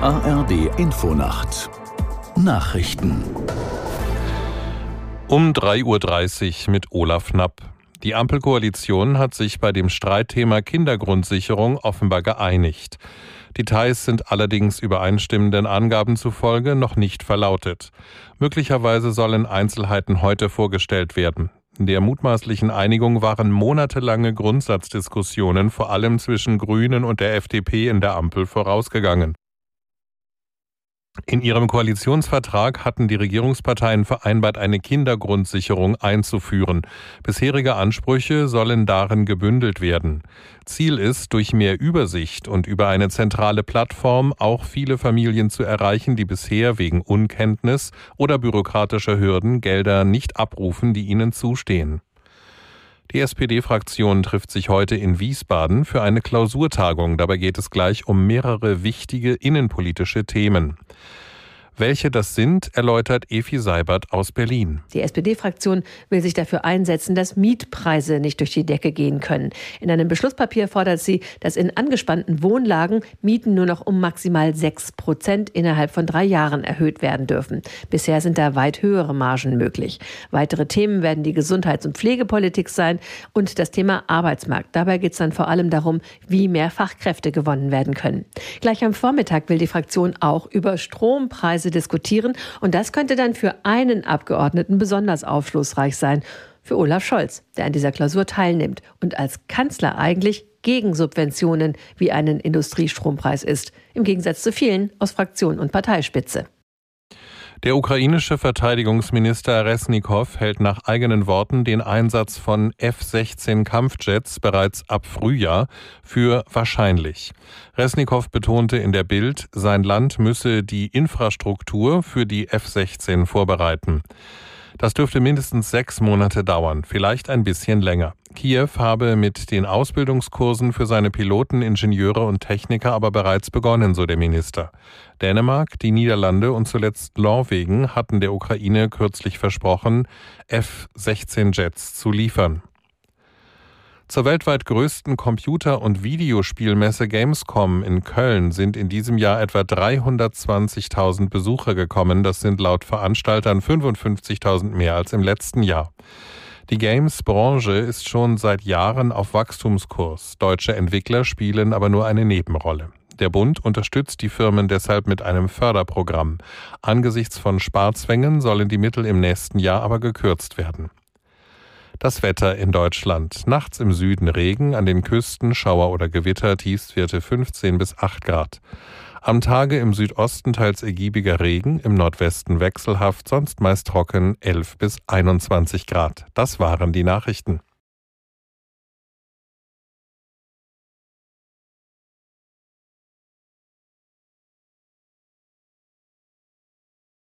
ARD Infonacht Nachrichten um 3.30 Uhr mit Olaf Knapp. Die Ampelkoalition hat sich bei dem Streitthema Kindergrundsicherung offenbar geeinigt. Details sind allerdings übereinstimmenden Angaben zufolge noch nicht verlautet. Möglicherweise sollen Einzelheiten heute vorgestellt werden. Der mutmaßlichen Einigung waren monatelange Grundsatzdiskussionen vor allem zwischen Grünen und der FDP in der Ampel vorausgegangen. In ihrem Koalitionsvertrag hatten die Regierungsparteien vereinbart, eine Kindergrundsicherung einzuführen. Bisherige Ansprüche sollen darin gebündelt werden. Ziel ist, durch mehr Übersicht und über eine zentrale Plattform auch viele Familien zu erreichen, die bisher wegen Unkenntnis oder bürokratischer Hürden Gelder nicht abrufen, die ihnen zustehen. Die SPD-Fraktion trifft sich heute in Wiesbaden für eine Klausurtagung. Dabei geht es gleich um mehrere wichtige innenpolitische Themen. Welche das sind, erläutert Efi Seibert aus Berlin. Die SPD-Fraktion will sich dafür einsetzen, dass Mietpreise nicht durch die Decke gehen können. In einem Beschlusspapier fordert sie, dass in angespannten Wohnlagen Mieten nur noch um maximal sechs Prozent innerhalb von drei Jahren erhöht werden dürfen. Bisher sind da weit höhere Margen möglich. Weitere Themen werden die Gesundheits- und Pflegepolitik sein und das Thema Arbeitsmarkt. Dabei geht es dann vor allem darum, wie mehr Fachkräfte gewonnen werden können. Gleich am Vormittag will die Fraktion auch über Strompreise Weise diskutieren. Und das könnte dann für einen Abgeordneten besonders aufschlussreich sein. Für Olaf Scholz, der an dieser Klausur teilnimmt und als Kanzler eigentlich gegen Subventionen wie einen Industriestrompreis ist. Im Gegensatz zu vielen aus Fraktion und Parteispitze. Der ukrainische Verteidigungsminister Resnikow hält nach eigenen Worten den Einsatz von F-16 Kampfjets bereits ab Frühjahr für wahrscheinlich. Resnikow betonte in der Bild, sein Land müsse die Infrastruktur für die F-16 vorbereiten. Das dürfte mindestens sechs Monate dauern, vielleicht ein bisschen länger. Kiew habe mit den Ausbildungskursen für seine Piloten, Ingenieure und Techniker aber bereits begonnen, so der Minister. Dänemark, die Niederlande und zuletzt Norwegen hatten der Ukraine kürzlich versprochen, F-16 Jets zu liefern. Zur weltweit größten Computer- und Videospielmesse Gamescom in Köln sind in diesem Jahr etwa 320.000 Besucher gekommen. Das sind laut Veranstaltern 55.000 mehr als im letzten Jahr. Die Games-Branche ist schon seit Jahren auf Wachstumskurs. Deutsche Entwickler spielen aber nur eine Nebenrolle. Der Bund unterstützt die Firmen deshalb mit einem Förderprogramm. Angesichts von Sparzwängen sollen die Mittel im nächsten Jahr aber gekürzt werden. Das Wetter in Deutschland. Nachts im Süden Regen, an den Küsten Schauer oder Gewitter, Tiefstwerte 15 bis 8 Grad. Am Tage im Südosten teils ergiebiger Regen, im Nordwesten wechselhaft, sonst meist trocken 11 bis 21 Grad. Das waren die Nachrichten.